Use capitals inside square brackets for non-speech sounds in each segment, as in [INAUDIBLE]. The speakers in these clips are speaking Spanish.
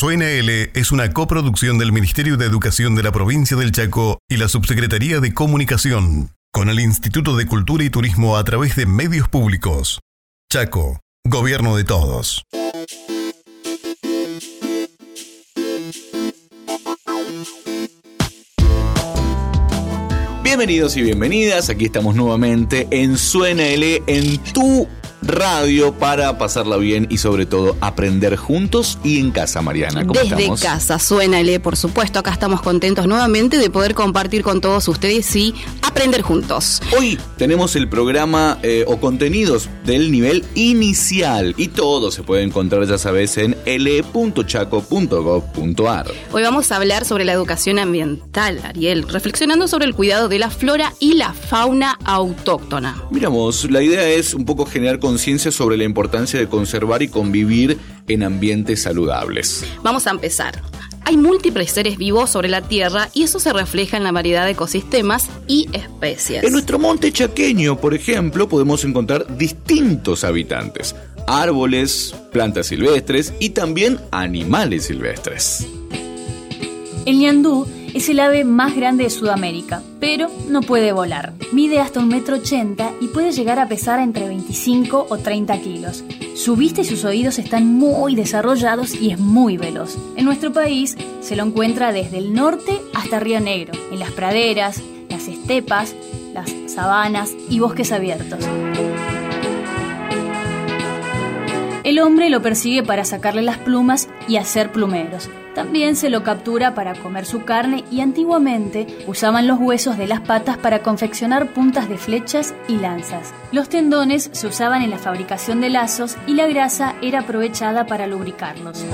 Suena es una coproducción del Ministerio de Educación de la provincia del Chaco y la Subsecretaría de Comunicación, con el Instituto de Cultura y Turismo a través de medios públicos. Chaco, Gobierno de Todos. Bienvenidos y bienvenidas, aquí estamos nuevamente en Suena en tu radio para pasarla bien y sobre todo aprender juntos y en casa, Mariana. ¿Cómo Desde estamos? casa, suénale, por supuesto. Acá estamos contentos nuevamente de poder compartir con todos ustedes y aprender juntos. Hoy tenemos el programa eh, o contenidos del nivel inicial y todo se puede encontrar, ya sabes, en l.chaco.gov.ar. Hoy vamos a hablar sobre la educación ambiental, Ariel, reflexionando sobre el cuidado de la flora y la fauna autóctona. Miramos, la idea es un poco generar conciencia sobre la importancia de conservar y convivir en ambientes saludables. Vamos a empezar. Hay múltiples seres vivos sobre la Tierra y eso se refleja en la variedad de ecosistemas y especies. En nuestro monte chaqueño, por ejemplo, podemos encontrar distintos habitantes, árboles, plantas silvestres y también animales silvestres. El ñandú es el ave más grande de Sudamérica, pero no puede volar. Mide hasta un metro ochenta y puede llegar a pesar entre 25 o 30 kilos. Su vista y sus oídos están muy desarrollados y es muy veloz. En nuestro país se lo encuentra desde el norte hasta Río Negro, en las praderas, las estepas, las sabanas y bosques abiertos. El hombre lo persigue para sacarle las plumas y hacer plumeros. También se lo captura para comer su carne y antiguamente usaban los huesos de las patas para confeccionar puntas de flechas y lanzas. Los tendones se usaban en la fabricación de lazos y la grasa era aprovechada para lubricarlos.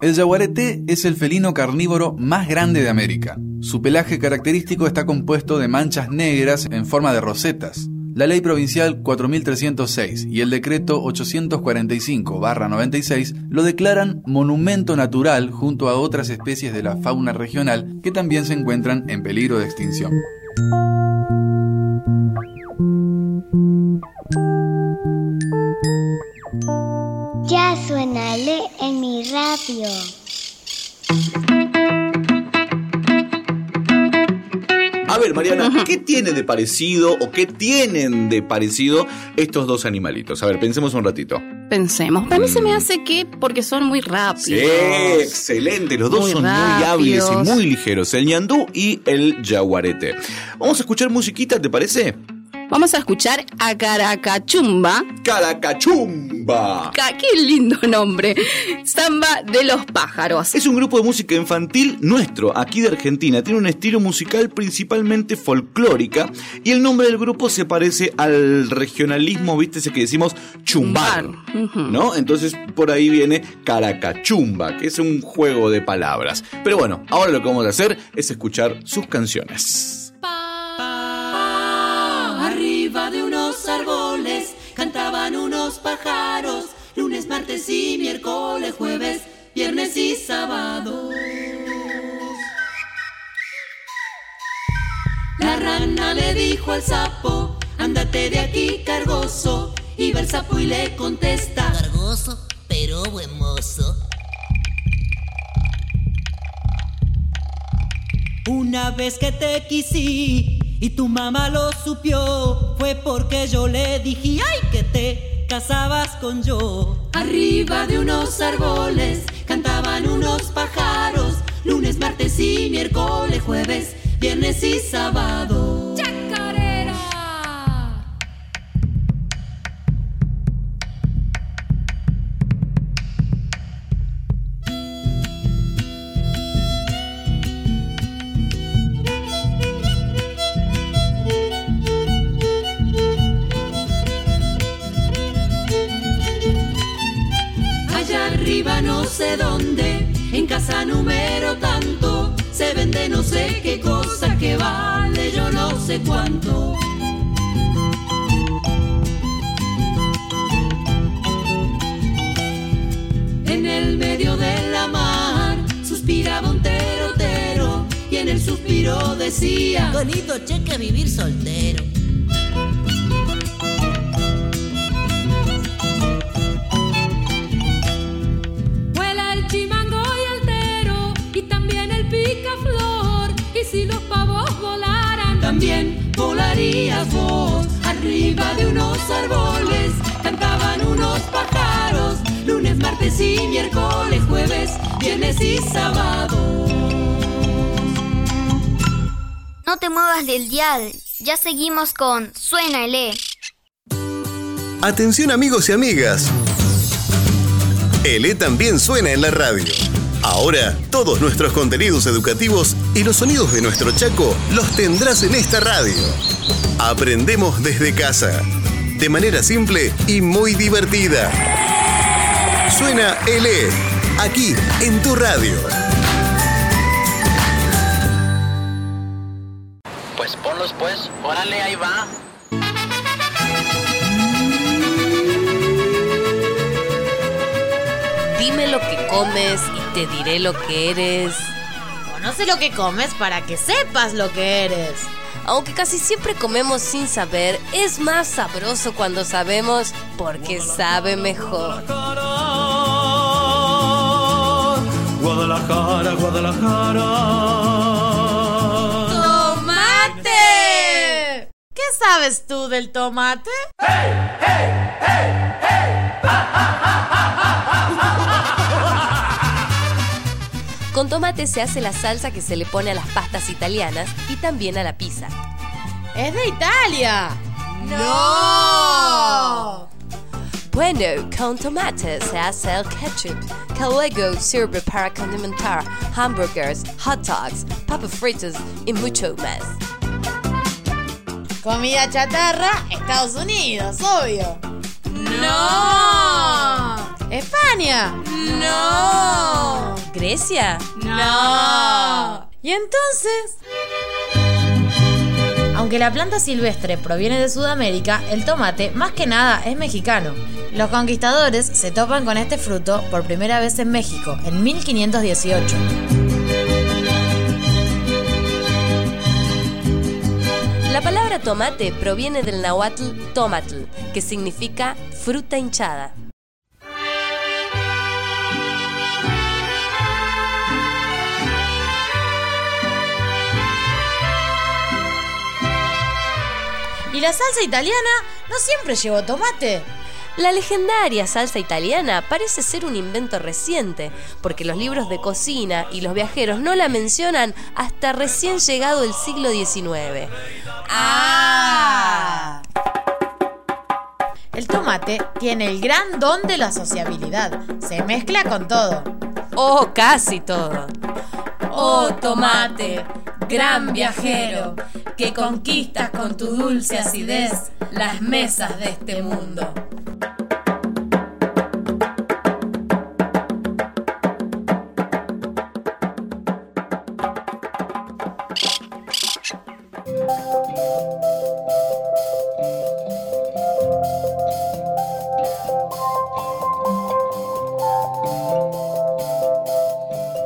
El yaguareté es el felino carnívoro más grande de América. Su pelaje característico está compuesto de manchas negras en forma de rosetas. La ley provincial 4306 y el decreto 845-96 lo declaran monumento natural junto a otras especies de la fauna regional que también se encuentran en peligro de extinción. Radio. A ver, Mariana, [LAUGHS] ¿qué tiene de parecido o qué tienen de parecido estos dos animalitos? A ver, pensemos un ratito. Pensemos. A mí se me hace que porque son muy rápidos. Sí, excelente. Los dos Muy son muy rápidos. hábiles y muy ligeros. El ñandú y el yaguarete. Vamos a escuchar musiquita, ¿te parece? Vamos a escuchar a Caracachumba. Caracachumba. ¡Qué lindo nombre! Samba de los pájaros. Es un grupo de música infantil nuestro, aquí de Argentina. Tiene un estilo musical principalmente folclórica y el nombre del grupo se parece al regionalismo, viste, ese que decimos chumbar. ¿no? Entonces por ahí viene caracachumba, que es un juego de palabras. Pero bueno, ahora lo que vamos a hacer es escuchar sus canciones. Arriba de unos árboles cantaban unos pájaros, lunes, martes y miércoles, jueves, viernes y sábado. La rana le dijo al sapo, ándate de aquí cargoso, y va el sapo y le contesta, Cargoso, pero buen mozo. Una vez que te quisí y tu mamá lo supió, fue porque yo le dije, ay, te casabas con yo. Arriba de unos árboles cantaban unos pájaros. Lunes, martes y miércoles, jueves, viernes y sábado. Decía, Bonito cheque vivir soltero. Vuela el chimango y altero y también el picaflor. Y si los pavos volaran, también volarías vos arriba de unos árboles. Cantaban unos pájaros, lunes, martes y miércoles, jueves, viernes y sábado. No te muevas del dial. Ya seguimos con Suena el E. Atención amigos y amigas. El E también suena en la radio. Ahora, todos nuestros contenidos educativos y los sonidos de nuestro Chaco los tendrás en esta radio. Aprendemos desde casa, de manera simple y muy divertida. Suena el E, aquí en tu radio. Pues ponlos pues, órale, ahí va. Dime lo que comes y te diré lo que eres. Conoce lo que comes para que sepas lo que eres. Aunque casi siempre comemos sin saber, es más sabroso cuando sabemos porque sabe mejor. Guadalajara, Guadalajara. Sabes tú del tomate? Con tomate se hace la salsa que se le pone a las pastas italianas y también a la pizza. ¡Es de Italia! ¡No! Bueno, con tomate se hace el ketchup, que luego sirve para condimentar hamburgers, hot dogs, papas fritas y mucho más. Comida chatarra, Estados Unidos, obvio. ¡No! ¡España! ¡No! ¿Grecia? ¡No! ¿Y entonces? Aunque la planta silvestre proviene de Sudamérica, el tomate más que nada es mexicano. Los conquistadores se topan con este fruto por primera vez en México, en 1518. La palabra tomate proviene del náhuatl tomatl, que significa fruta hinchada. ¿Y la salsa italiana no siempre llevó tomate? La legendaria salsa italiana parece ser un invento reciente, porque los libros de cocina y los viajeros no la mencionan hasta recién llegado el siglo XIX. ¡Ah! El tomate tiene el gran don de la sociabilidad. Se mezcla con todo. Oh, casi todo. Oh tomate, gran viajero, que conquistas con tu dulce acidez las mesas de este mundo.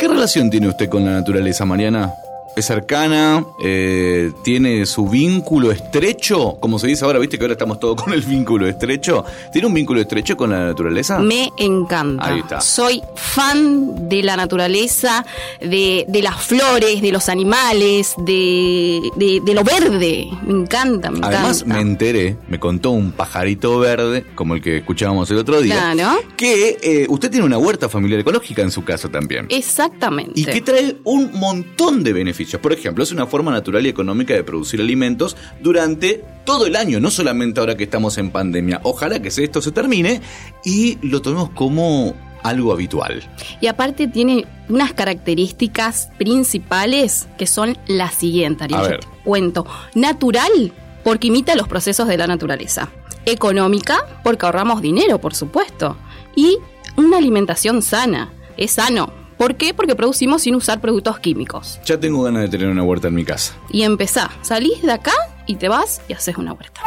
¿Qué relación tiene usted con la naturaleza, Mariana? Es cercana, eh, tiene su vínculo estrecho, como se dice ahora, viste que ahora estamos todos con el vínculo estrecho. ¿Tiene un vínculo estrecho con la naturaleza? Me encanta. Ahí está. Soy fan de la naturaleza, de, de las flores, de los animales, de, de- de lo verde. Me encanta, me Además, encanta. me enteré, me contó un pajarito verde, como el que escuchábamos el otro día, Claro. que eh, usted tiene una huerta familiar ecológica en su casa también. Exactamente. Y que trae un montón de beneficios. Por ejemplo, es una forma natural y económica de producir alimentos durante todo el año, no solamente ahora que estamos en pandemia. Ojalá que esto se termine y lo tomemos como algo habitual. Y aparte tiene unas características principales que son las siguientes, Ariel. A Yo ver. te cuento. Natural, porque imita los procesos de la naturaleza. Económica, porque ahorramos dinero, por supuesto. Y una alimentación sana. Es sano. ¿Por qué? Porque producimos sin usar productos químicos. Ya tengo ganas de tener una huerta en mi casa. Y empezá, salís de acá y te vas y haces una huerta.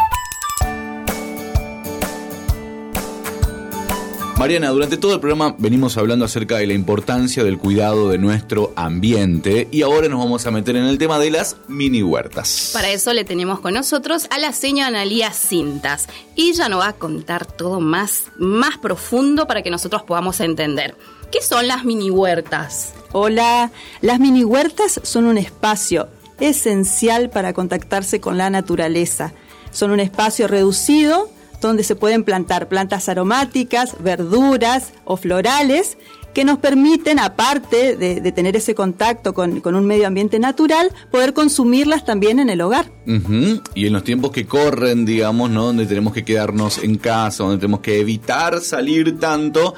Mariana, durante todo el programa venimos hablando acerca de la importancia del cuidado de nuestro ambiente y ahora nos vamos a meter en el tema de las mini huertas. Para eso le tenemos con nosotros a la señora Analía Cintas. Y ella nos va a contar todo más, más profundo para que nosotros podamos entender. ¿Qué son las mini huertas? Hola, las mini huertas son un espacio esencial para contactarse con la naturaleza. Son un espacio reducido donde se pueden plantar plantas aromáticas, verduras o florales que nos permiten, aparte de, de tener ese contacto con, con un medio ambiente natural, poder consumirlas también en el hogar. Y en los tiempos que corren, digamos, ¿no? Donde tenemos que quedarnos en casa, donde tenemos que evitar salir tanto,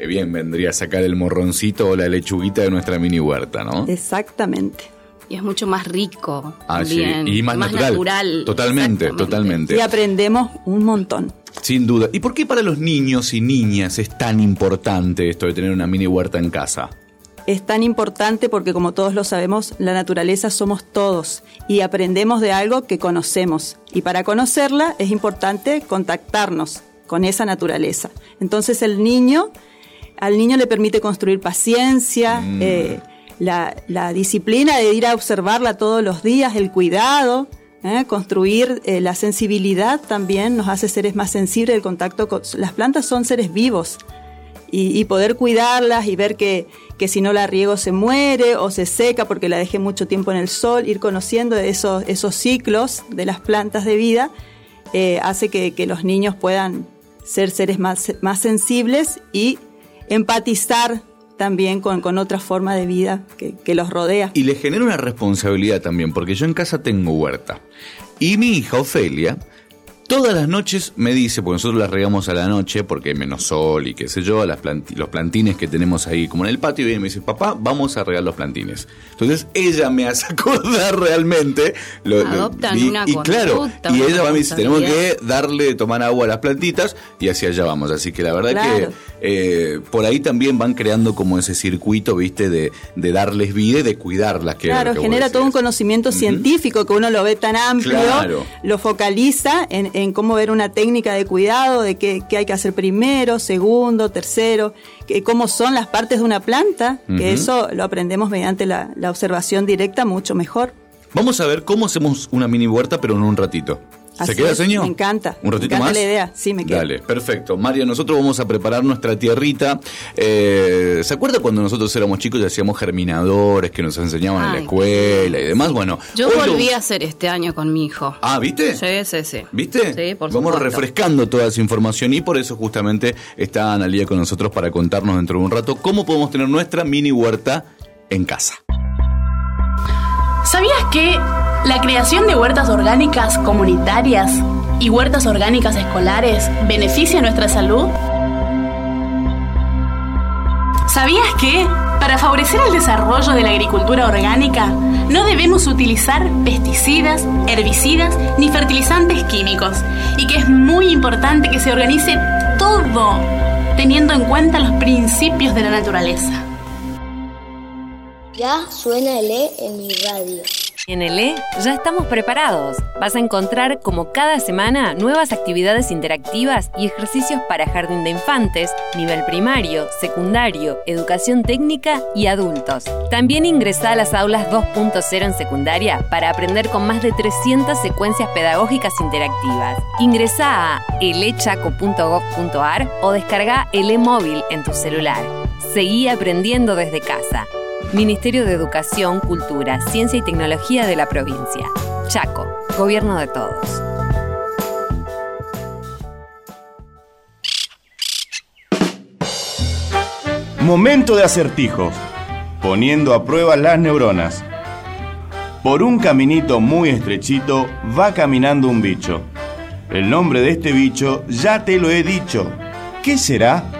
que bien vendría a sacar el morroncito o la lechuguita de nuestra mini huerta, ¿no? Exactamente. Y es mucho más rico. Ah, sí, también, y más, natural. natural. Totalmente, totalmente. Y aprendemos un montón. Sin duda. ¿Y por qué para los niños y niñas es tan importante esto de tener una mini huerta en casa? Es tan importante porque como todos lo sabemos, la naturaleza somos todos y aprendemos de algo que conocemos. Y para conocerla es importante contactarnos con esa naturaleza. Entonces el niño, al niño le permite construir paciencia, Mm. eh, la, la disciplina de ir a observarla todos los días, el cuidado. ¿eh? Construir eh, la sensibilidad también nos hace seres más sensibles del contacto con las plantas son seres vivos y, y poder cuidarlas y ver que, que si no la riego se muere o se seca porque la dejé mucho tiempo en el sol, ir conociendo esos, esos ciclos de las plantas de vida hace que, que los niños puedan ser seres más, más sensibles y empatizar también con, con otra forma de vida que, que los rodea. Y le genera una responsabilidad también, porque yo en casa tengo huerta. Y mi hija Ofelia, todas las noches me dice, porque nosotros las regamos a la noche, porque hay menos sol y qué sé yo, las planti- los plantines que tenemos ahí como en el patio, y viene y me dice, papá, vamos a regar los plantines. Entonces ella me hace [LAUGHS] acordar realmente. Lo, lo- Adoptan y, una y claro, y ella va y me dice, tenemos que responsabilidad". darle tomar agua a las plantitas, y así allá vamos. Así que la verdad Claro. que eh, por ahí también van creando como ese circuito, viste, de, de darles vida y de cuidarlas. Que lo Claro, que genera todo un conocimiento científico que uno lo ve tan amplio, Claro. lo focaliza en, en cómo ver una técnica de cuidado, de qué, qué hay que hacer primero, segundo, tercero, que, cómo son las partes de una planta, que eso lo aprendemos mediante la, la observación directa mucho mejor. Vamos a ver cómo hacemos una mini huerta, pero en un ratito. ¿Se queda, señor? Me encanta. ¿Un ratito me encanta más? la idea, sí, me queda. Dale, perfecto. María, nosotros vamos a preparar nuestra tierrita. Eh, ¿Se acuerda cuando nosotros éramos chicos y hacíamos germinadores que nos enseñaban en la escuela y demás? Bueno, Yo lo- volví a hacer este año con mi hijo. Ah, ¿viste? Sí, sí, sí. ¿Viste? Sí, por Vamos supuesto. refrescando toda esa información y por eso justamente está Analia con nosotros para contarnos dentro de un rato cómo podemos tener nuestra mini huerta en casa. ¿Sabías que la creación de huertas orgánicas comunitarias y huertas orgánicas escolares beneficia nuestra salud? ¿Sabías que, para favorecer el desarrollo de la agricultura orgánica, no debemos utilizar pesticidas, herbicidas ni fertilizantes químicos? Y que es muy importante que se organice todo teniendo en cuenta los principios de la naturaleza. Ya suena el E en mi radio. En el E ya estamos preparados. Vas a encontrar como cada semana nuevas actividades interactivas y ejercicios para jardín de infantes, nivel primario, secundario, educación técnica y adultos. También ingresa a las aulas 2.0 en secundaria para aprender con más de 300 secuencias pedagógicas interactivas. Ingresa a elechaco.gov.ar o descarga el e-móvil en tu celular. Seguí aprendiendo desde casa. Ministerio de Educación, Cultura, Ciencia y Tecnología de la provincia. Chaco, Gobierno de Todos. Momento de acertijos, poniendo a prueba las neuronas. Por un caminito muy estrechito va caminando un bicho. El nombre de este bicho ya te lo he dicho. ¿Qué será?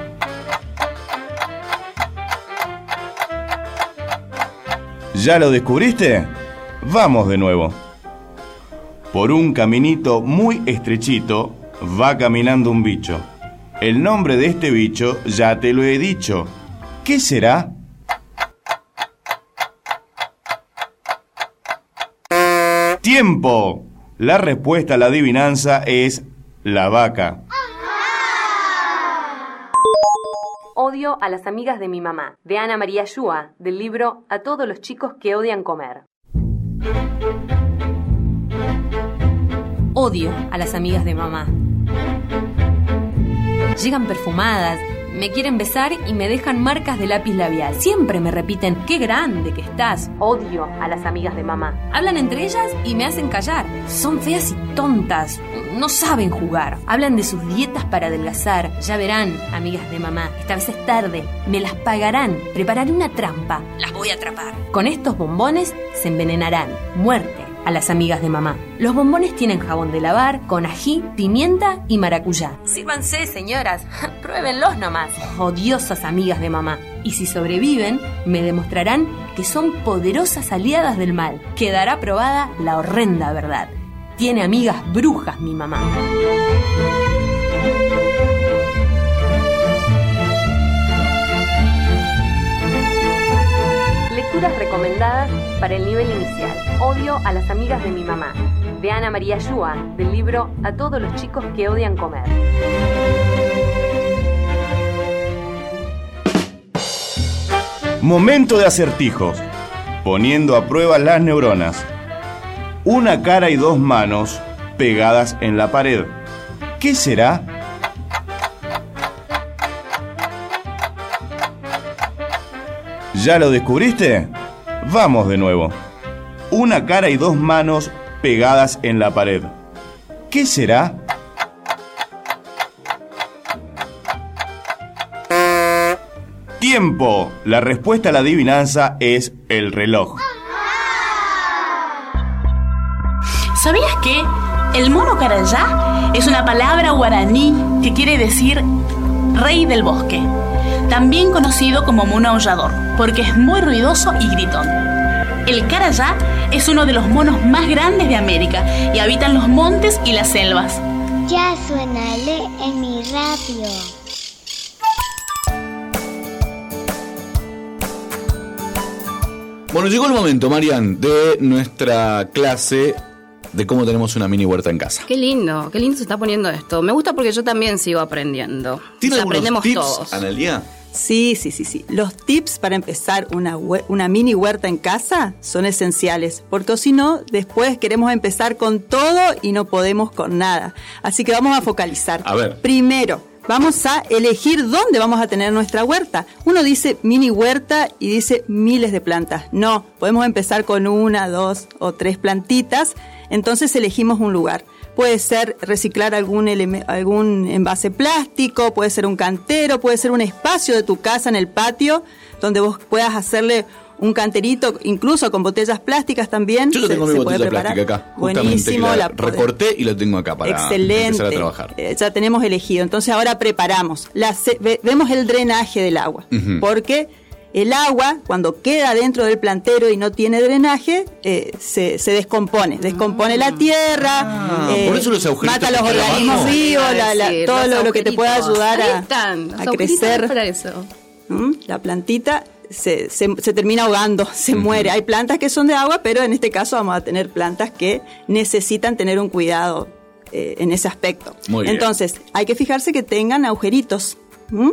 ¿Ya lo descubriste? Vamos de nuevo. Por un caminito muy estrechito va caminando un bicho. El nombre de este bicho ya te lo he dicho. ¿Qué será? ¡Tiempo! La respuesta a la adivinanza es la vaca. Odio a las amigas de mi mamá, de Ana María Yua, del libro A todos los chicos que odian comer. Odio a las amigas de mamá. Llegan perfumadas, me quieren besar y me dejan marcas de lápiz labial. Siempre me repiten, qué grande que estás. Odio a las amigas de mamá. Hablan entre ellas y me hacen callar. Son feas y tontas. No saben jugar. Hablan de sus dietas para adelgazar. Ya verán, amigas de mamá. Esta vez es tarde. Me las pagarán. Prepararé una trampa. Las voy a atrapar. Con estos bombones se envenenarán. Muerte a las amigas de mamá. Los bombones tienen jabón de lavar, con ají, pimienta y maracuyá. Sírvanse, señoras, [LAUGHS] pruébenlos nomás. Odiosas amigas de mamá. Y si sobreviven, me demostrarán que son poderosas aliadas del mal. Quedará probada la horrenda verdad. Tiene amigas brujas mi mamá. Lecturas recomendadas para el nivel inicial. Odio a las amigas de mi mamá. De Ana María Yua, del libro A todos los chicos que odian comer. Momento de acertijos, poniendo a prueba las neuronas. Una cara y dos manos pegadas en la pared. ¿Qué será? ¿Ya lo descubriste? Vamos de nuevo. Una cara y dos manos pegadas en la pared. ¿Qué será? Tiempo. La respuesta a la adivinanza es el reloj. ¿Sabías que el mono carayá es una palabra guaraní que quiere decir rey del bosque? También conocido como mono aullador, porque es muy ruidoso y gritón. El carayá es uno de los monos más grandes de América y habita en los montes y las selvas. Ya suénale en mi radio. Bueno, llegó el momento, Marian, de nuestra clase de cómo tenemos una mini huerta en casa. Qué lindo, qué lindo se está poniendo esto. Me gusta porque yo también sigo aprendiendo. ¿Tiene O sea, algunos aprendemos tips, todos. Analia? Sí, sí, sí, sí. Los tips para empezar una, una mini huerta en casa son esenciales, porque si no, después queremos empezar con todo y no podemos con nada. Así que vamos a focalizar. A ver. Primero, vamos a elegir dónde vamos a tener nuestra huerta. Uno dice mini huerta y dice miles de plantas. No, podemos empezar con una, dos o tres plantitas. Entonces elegimos un lugar. Puede ser reciclar algún, algún envase plástico, puede ser un cantero, puede ser un espacio de tu casa en el patio donde vos puedas hacerle un canterito, incluso con botellas plásticas también. Yo lo se- tengo mi se botella plástica acá. Buenísimo, la, la recorté y lo tengo acá para Excelente. empezar a trabajar. Eh, ya tenemos elegido. Entonces ahora preparamos. La se- vemos el drenaje del agua. Ujú. Porque el agua, cuando queda dentro del plantero y no tiene drenaje, eh, se, se descompone. Descompone la tierra. eh, por eso los agujeritos Mata los organismos vivos, la- la- Sí, todo los lo, lo que te pueda ayudar a, están, crecer. para eso. ¿Mm? La plantita se, se- se termina ahogando, [LAUGHS] se muere. Hay plantas que son de agua, pero en este caso vamos a tener plantas que necesitan tener un cuidado eh, en ese aspecto. Muy bien. Entonces, hay que fijarse que tengan agujeritos. ¿m?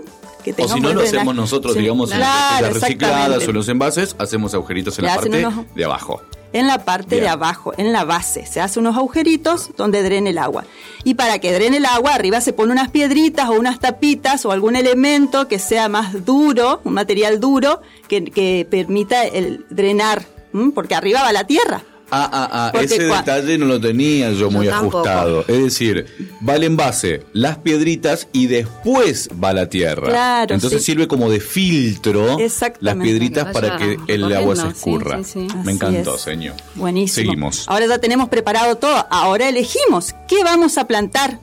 Que O si no lo hacemos nosotros, Sí, digamos, en las recicladas o en los envases, hacemos agujeritos en Le la parte unos- de abajo. en la parte Bien. de abajo, en la base. Se hace unos agujeritos donde drene el agua. Y para que drene el agua, arriba se pone unas piedritas o unas tapitas o algún elemento que sea más duro, un material duro, que, que permita el drenar, ¿m? porque arriba va la tierra. Ah, ah, ah, Porque ese detalle no lo tenía yo muy ajustado. Es decir, va el envase, las piedritas y después va la tierra. Claro, Entonces sí. sirve como de filtro las piedritas Para para que el agua se escurra. sí, sí, sí. Me encantó, es. señor. Buenísimo. Seguimos. Ahora ya tenemos preparado todo. Ahora elegimos qué vamos a plantar.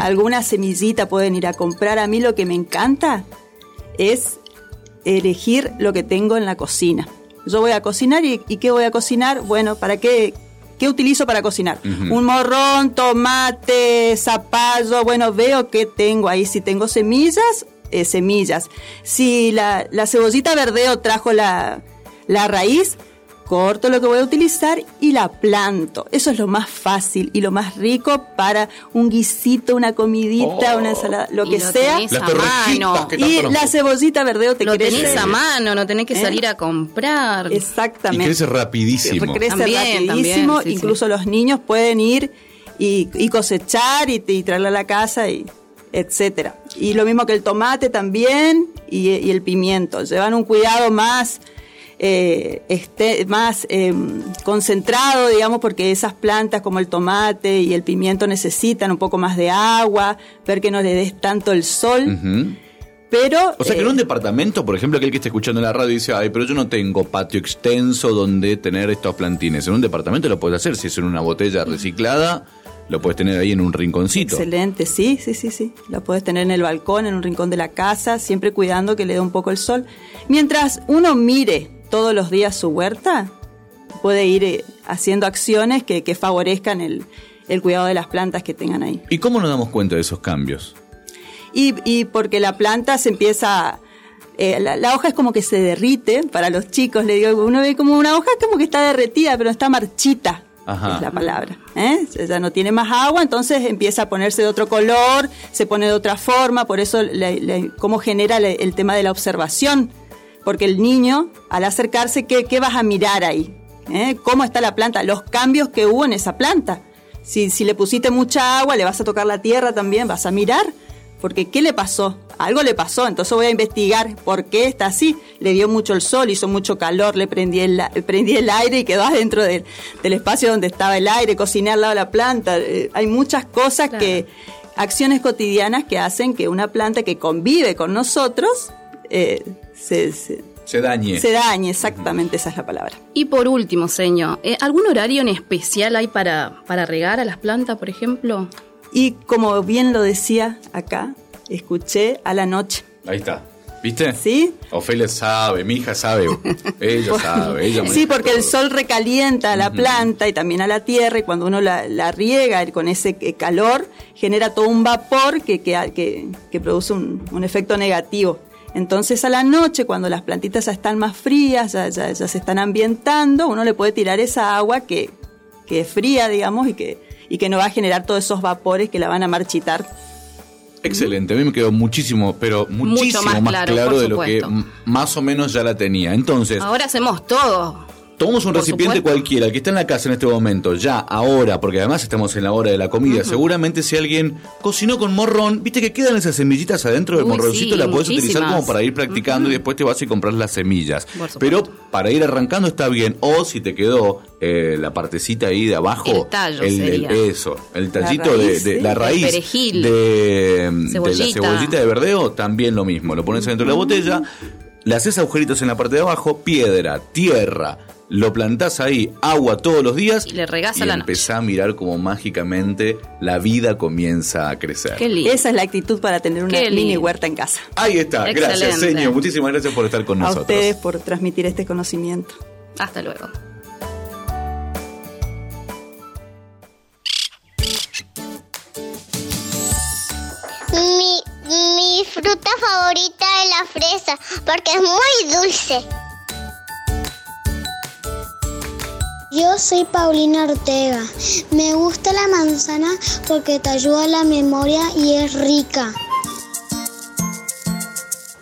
Alguna semillita pueden ir a comprar. A mí lo que me encanta es elegir lo que tengo en la cocina. Yo voy a cocinar y, ¿y qué voy a cocinar? Bueno, ¿para qué? ¿Qué utilizo para cocinar? Un morrón, tomate, zapallo. Bueno, veo qué tengo ahí. Si tengo semillas, eh, semillas. Si la, la cebollita verdeo trajo la, la raíz, corto lo que voy a utilizar y la planto. Eso es lo más fácil y lo más rico para un guisito, una comidita, una ensalada, lo Y que lo sea. tenés a mano. que Y la cebollita verdeo te Lo crece. tenés a mano, no tenés que ¿Eh? salir a comprar. Y Exactamente. crece rapidísimo. Crece También, rapidísimo. también, sí, sí. Incluso los niños pueden ir y, y cosechar y, y traerla a la casa y etcétera. Y lo mismo que el tomate también y, y el pimiento. Llevan un cuidado más eh, este, más eh, concentrado, digamos, porque esas plantas como el tomate y el pimiento necesitan un poco más de agua, ver que no le des tanto el sol. Pero O sea que eh, en un departamento, por ejemplo, aquel que está escuchando en la radio dice, ay, pero yo no tengo patio extenso donde tener estos plantines. En un departamento lo puedes hacer, si es en una botella reciclada, lo puedes tener ahí en un rinconcito. Excelente, sí, sí, sí, sí. La puedes tener en el balcón, en un rincón de la casa, siempre cuidando que le dé un poco el sol. Mientras uno mire todos los días su huerta, puede ir eh, haciendo acciones que, que favorezcan el, el cuidado de las plantas que tengan ahí. ¿Y cómo nos damos cuenta de esos cambios? Y, y porque la planta se empieza... eh, la, la hoja es como que se derrite para los chicos, le digo, uno ve como una hoja como que está derretida, pero está marchita Ajá. es la palabra. ¿eh? Ya no tiene más agua, entonces empieza a ponerse de otro color, se pone de otra forma, por eso le- le- cómo genera le- el tema de la observación. Porque el niño, al acercarse, ¿qué, qué vas a mirar ahí? ¿Eh? ¿Cómo está la planta? Los cambios que hubo en esa planta. Si, si le pusiste mucha agua, le vas a tocar la tierra también, vas a mirar. Porque ¿qué le pasó? Algo le pasó, entonces voy a investigar por qué está así. Le dio mucho el sol, hizo mucho calor, le prendí el, prendí el aire y quedó [LAUGHS] adentro del, del espacio donde estaba el aire, cociné al lado de la planta. Eh, hay muchas cosas que, acciones cotidianas que hacen que una planta que convive con nosotros eh, se, se, Se dañe. se dañe, exactamente esa es la palabra. Y por último, señor, ¿eh, ¿algún horario en especial hay para, para regar a las plantas, por ejemplo? Y como bien lo decía acá, escuché a la noche. Ahí está. ¿Viste? Sí. Ofelia sabe, mi hija sabe. Ella sabe, ella Sí, porque el sol recalienta a la planta y también a la tierra y cuando uno la, la riega con ese eh, calor genera todo un vapor que, que, que- que produce un, un efecto negativo. Entonces a la noche, cuando las plantitas ya están más frías, ya, ya- ya se están ambientando, uno le puede tirar esa agua que, que es fría, digamos, y que, y que no va a generar todos esos vapores que la van a marchitar. Excelente, a mí me quedó muchísimo, pero muchísimo más más, claro, claro, de lo que más o menos ya la tenía. Entonces, Ahora hacemos todo. Tomamos un por recipiente supuesto. cualquiera, el que está en la casa en este momento, ya, ahora, porque además estamos en la hora de la comida. Seguramente si alguien cocinó con morrón, viste que quedan esas semillitas adentro del Uy, morroncito, sí, la puedes utilizar muchísimas. como para ir practicando y después te vas y compras las semillas. Pero para ir arrancando está bien. O si te quedó eh, la partecita ahí de abajo, El tallo el- sería. eso, el tallito de, raíz, de- la El raíz perejil. de, de la Cebollita. de verdeo, también lo mismo. Lo pones dentro de la botella, le haces agujeritos en la parte de abajo, piedra, tierra, lo plantás ahí, agua todos los días Y le regás y a la noche. empezás a mirar como mágicamente la vida comienza a crecer. Esa es la actitud para tener una Qué mini lindo. huerta en casa. Ahí está, gracias, señor. Muchísimas gracias por estar con A nosotros. ustedes por transmitir este conocimiento. Hasta luego. Mi, mi fruta favorita es la fresa porque es muy dulce. Yo soy Paulina Ortega. Me gusta la manzana porque te ayuda a la memoria y es rica.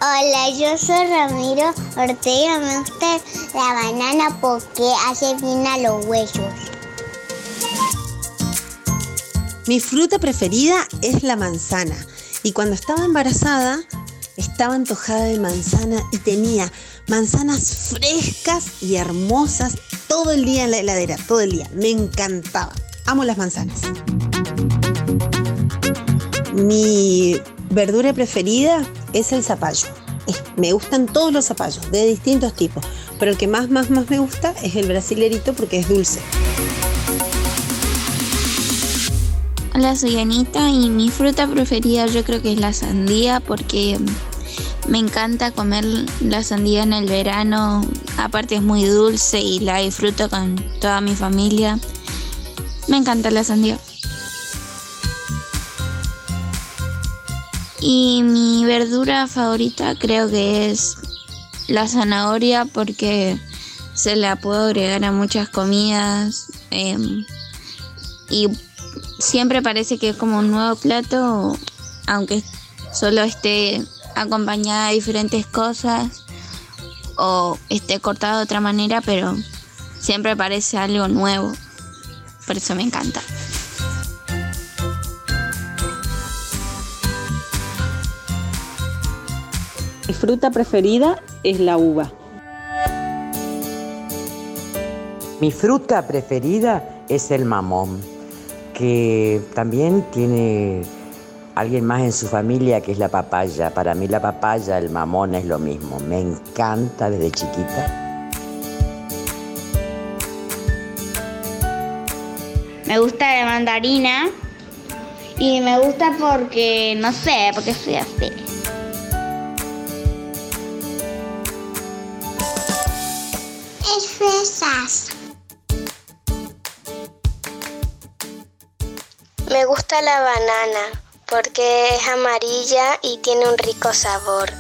Hola, yo soy Ramiro Ortega. Me gusta la banana porque hace bien a los huesos. Mi fruta preferida es la manzana. Y cuando estaba embarazada, estaba antojada de manzana y tenía manzanas frescas y hermosas todo el día en la heladera, todo el día. Me encantaba. Amo las manzanas. Mi verdura preferida es el zapallo. Me gustan todos los zapallos, de distintos tipos. Pero el que más, más, más me gusta es el brasilerito porque es dulce. Hola, soy Anita y mi fruta preferida yo creo que es la sandía porque me encanta comer la sandía en el verano. Aparte es muy dulce y la disfruto con toda mi familia. Me encanta la sandía. Y mi verdura favorita creo que es la zanahoria porque se la puedo agregar a muchas comidas. em, y siempre parece que es como un nuevo plato, aunque solo esté acompañada de diferentes cosas o esté cortada de otra manera, pero siempre parece algo nuevo. Por eso me encanta. Mi fruta preferida es la uva. Mi fruta preferida es el mamón, que también tiene alguien más en su familia que es la papaya. Para mí la papaya, el mamón es lo mismo. Me encanta desde chiquita. Me gusta la mandarina y me gusta porque, no sé, porque soy así. La banana porque es amarilla y tiene un rico sabor.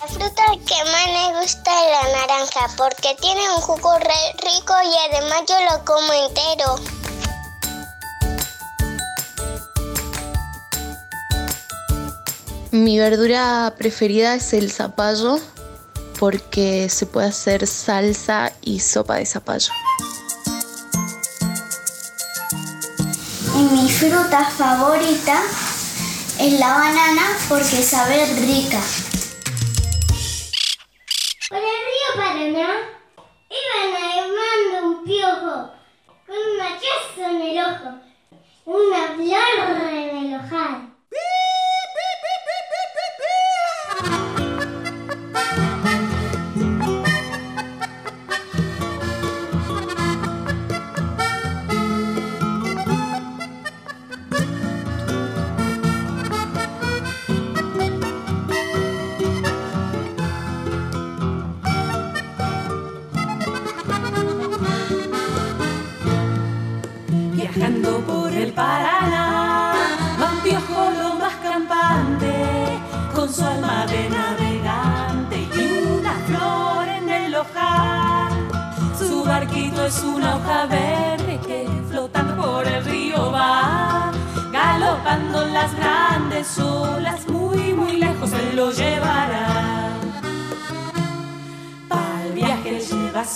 La fruta que más me gusta es la naranja porque tiene un jugo rico y además yo lo como entero. Mi verdura preferida es el zapallo porque se puede hacer salsa y sopa de zapallo. Y mi fruta favorita es la banana porque sabe rica. Por el río Paraná iban armando un piojo con un hachazo en el ojo, una flor en el ojal.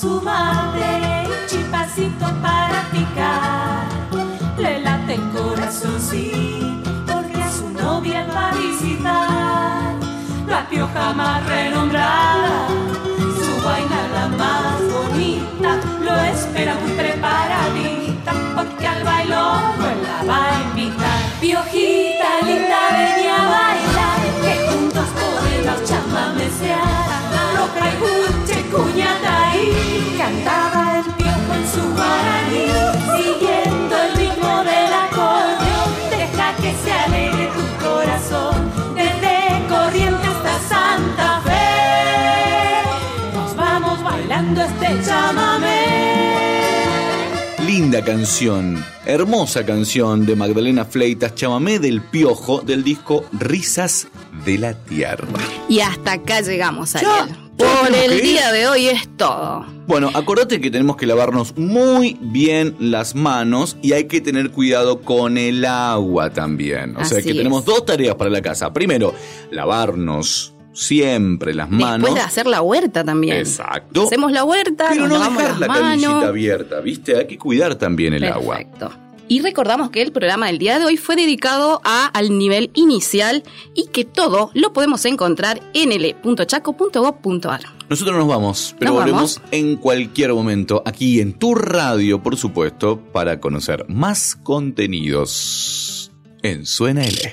Lleva su mate y chipacito para picar. Le late el corazoncito porque a su novia va a visitar. La pioja más renombrada, linda canción, hermosa canción de Magdalena Fleitas, Chamamé del Piojo, del disco Risas de la Tierra. Y hasta acá llegamos, Ariel. Por el día de hoy es todo. Bueno, acordate que tenemos que lavarnos muy bien las manos y hay que tener cuidado con el agua también. O sea que tenemos dos tareas para la casa. Primero, lavarnos siempre las manos. Después de hacer la huerta también. Exacto. Hacemos la huerta, Pero nos no lavamos dejar las la canillita manos. abierta, ¿viste? Hay que cuidar también el Perfecto. agua. Y recordamos que el programa del día de hoy fue dedicado a, al nivel inicial y que todo lo podemos encontrar en l.chaco.gov.ar. Nosotros nos vamos, pero Nos volvemos en cualquier momento aquí en tu radio, por supuesto, para conocer más contenidos en Suena L.